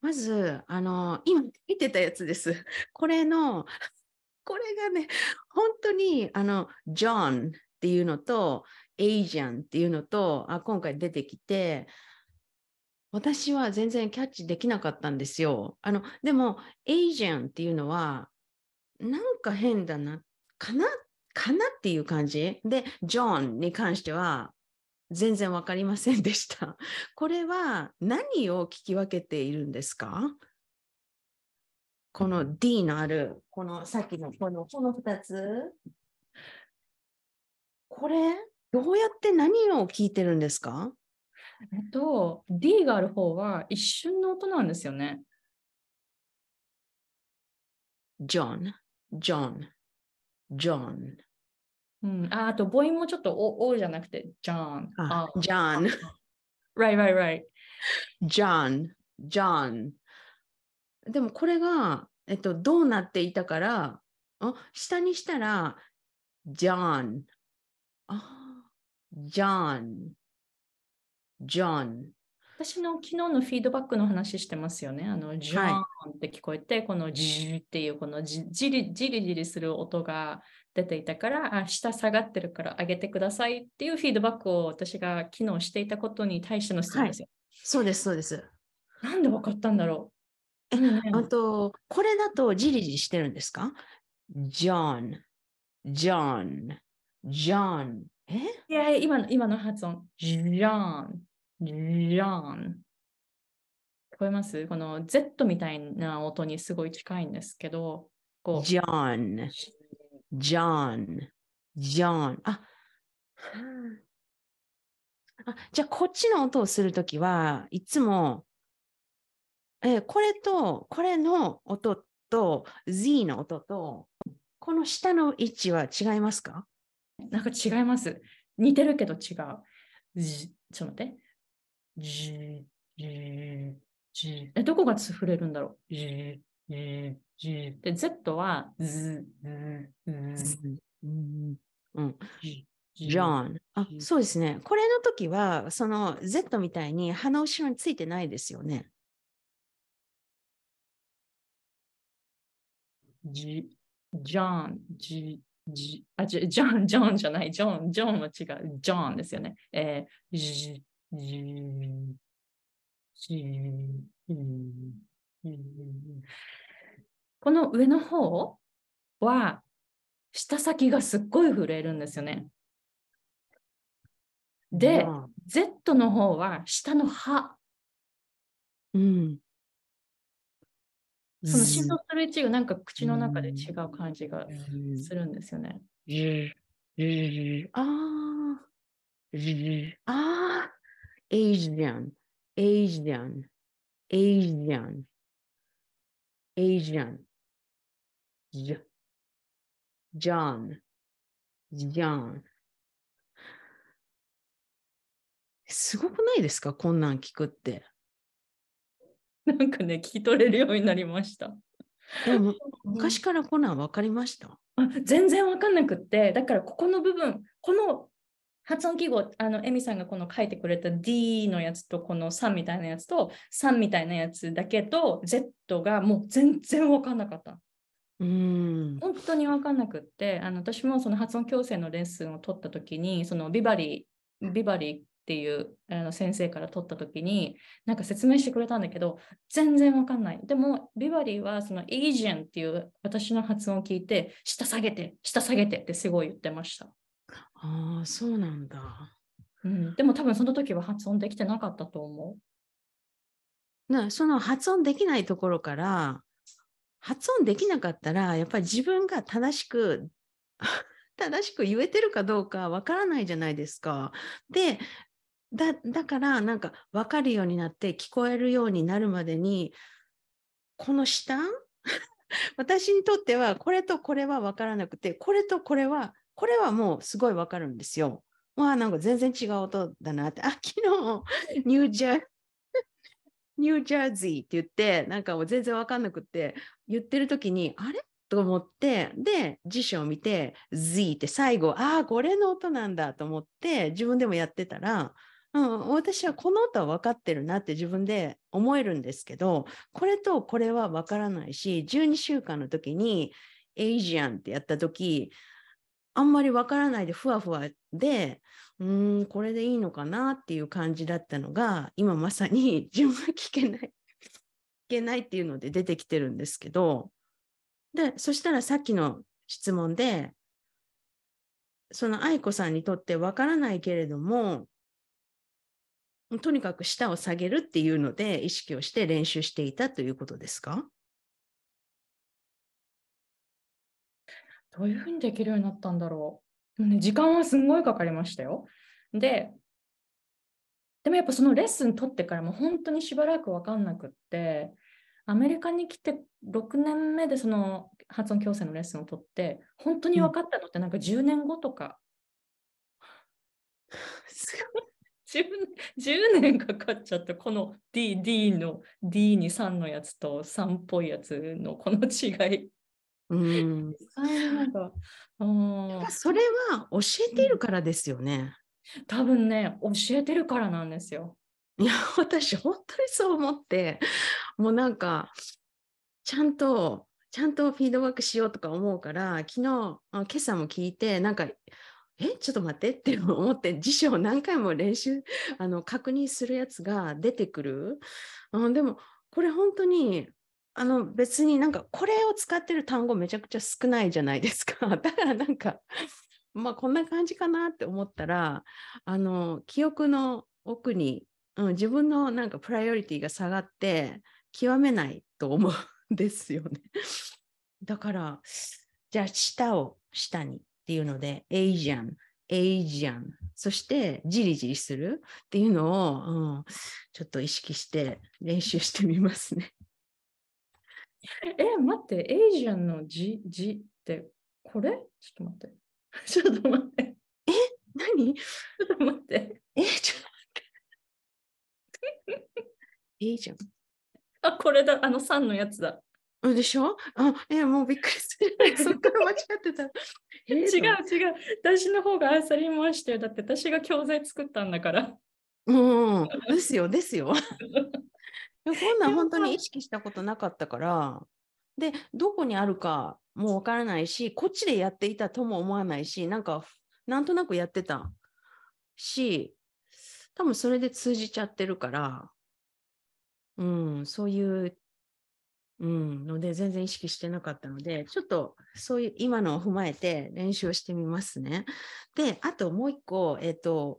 まず、あの、今見てたやつです。これの、これがね、本当に、あの、ジョンっていうのと、エイジャンっていうのと、あ今回出てきて、私は全然キャッチできなかったんですよ。あの、でも、エイジャンっていうのは、なんか変だな、かなかなっていう感じ？で、ジョンに関しては、全然わかりませんでした。これは何を聞き分けているんですか？この D のある、このさっきのこのこの2つ。これ、どうやって何を聞いてるんですか？えっと、D がある方は一瞬の音なんですよね。ジョン、ジョン、ジョン。うん、ああと母音もちょっとおおじゃなくて、ジョン。あ、ジョン、right, right, right. ジョン、ジョン。でもこれが、えっと、どうなっていたから、あ下にしたら、ジョン。あ、ジョン。ジョン。私の昨日のフィードバックの話してますよね。あの、ジョーンって聞こえて、このジーっていうこのじじりじりじりする音が出ていたから、あ、下下がってるから上げてくださいっていうフィードバックを私が昨日していたことに対しての質問ですよ。そうです、そうです。なんで分かったんだろう？あと、これだとじりじりしてるんですか？ジョン、ジョン、ジョン。え？いやいや、今の今の発音。ジョーン、ジョーン。聞こえます？この Z みたいな音にすごい近いんですけど、こう、ジョン、ジョン、ジョン。あ、あじゃあ、こっちの音をするときはいつも、えーこれと、これの音と、Z の音と、この下の位置は違いますか？なんか違います。似てるけど違う。じちょっと待って。じ、じ、じ。え、どこが触れるんだろう？じ、じ、じ。で、Z はず、ず、ず、うん、うん、じ、ジョン。あ、そうですね。これの時は、その Z みたいに鼻後ろについてないですよね？じ、ジョン、じ、じ、あ、じジョン、ジョンじゃない、ジョン、ジョンは違う、ジョンですよね。えー、じ、じ、じ、この上の方は、舌先がすっごい震えるん。ですよね。で、Z の方は下の歯、うん。その振動する位置がなん。か口の中で違う感じがするん。ですよね。ああ。ああ。エイジアン。エイジアン。エイジアン。エイジアン。ジョジョン。ジョン。すごくないですか？こんなん聞くって。なんかね、聞き取れるようになりました。でも昔からこんなん分かりました？あ全然わかんなくって、だからここの部分、この発音記号、あの、エミさんがこの書いてくれた D のやつと、この3みたいなやつと、3みたいなやつだけと、Z がもう全然わかんなかった。うーん。本当に分かんなくって、あの私もその発音矯正のレッスンを取ったときに、そのビバリー、ビバリーっていうあの先生から取ったときに、なんか説明してくれたんだけど、全然分かんない。でも、ビバリーはそのエイジアンっていう私の発音を聞いて、下下げて、下下げてってすごい言ってました。ああ、そうなんだ。うん、でも多分その時は発音できてなかったと思なその発音できないところから、発音できなかったら、やっぱり自分が正しく、正しく言えてるかどうかわからないじゃないですか。で、だだから、なんか分かるようになって、聞こえるようになるまでに、この下？私にとっては、これとこれは分からなくて、これとこれは、これはもうすごい分かるんですよ。わあ、なんか全然違う音だなって。あ、昨日、ニュージャー、ニュージャージーって言って、なんかもう全然わかんなくって、言ってる時に、あれ？と思って、で、辞書を見て、Z って最後、ああ、これの音なんだと思って、自分でもやってたら、うん、私はこの音は分かってるなって自分で思えるんですけど、これとこれは分からないし、12週間の時にエイジアンってやった時、あんまり分からないでふわふわで、うん、これでいいのかなっていう感じだったのが、今まさに 自分が聞けない、聞けないっていうので出てきてるんですけど、で、そしたらさっきの質問で、その愛子さんにとって分からないけれども、とにかく舌を下げるっていうので意識をして練習していたということですか？どういうふうにできるようになったんだろう。時間はすんごいかかりましたよ。で、でもやっぱそのレッスン取ってからも本当にしばらく分かんなくって、アメリカに来て6年目でその発音矯正のレッスンを取って、本当に分かったのってなんか10年後とか。10, 10年かかっちゃった、この D, D の D に3のやつと3っぽいやつのこの違い。うん、なんか それは教えているからですよね。多分ね、教えてるからなんですよ。いや、私、本当にそう思って、もうなんか、ちゃんと、ちゃんとフィードバックしようとか思うから、昨日、今朝も聞いて、なんか、え、ちょっと待ってって思って辞書を何回も練習あの確認するやつが出てくる。あでもこれ本当にあの別になんかこれを使ってる単語めちゃくちゃ少ないじゃないですか。だからなんかまあこんな感じかなって思ったらあの記憶の奥に、うん、自分のなんかプライオリティが下がって極めないと思うんですよね。だからじゃあ下を下にっていうので、エイジャン、エイジャン、そしてじりじりするっていうのを、うん、ちょっと意識して練習してみますね。え、待って、エイジャンのじ、じってこれ？ちょっと待って。ちょっと待って。え、何？ちょっと待って。え、ちょっと待って。エイジャン。あ、これだ、あの3のやつだ。でしょあ、え、もうびっくりする。そっから間違ってた。えー、違う違う。私の方があさりましたよ。だって私が教材作ったんだから。うん、ですよ、ですよ。こんなん本当に意識したことなかったから、で、どこにあるかもうわからないし、こっちでやっていたとも思わないし、なんか、なんとなくやってたし、多分それで通じちゃってるから、うん、そういううん、ので全然意識してなかったので、ちょっとそういう今のを踏まえて練習をしてみますね。で、あともう一個、えっ、ー、と、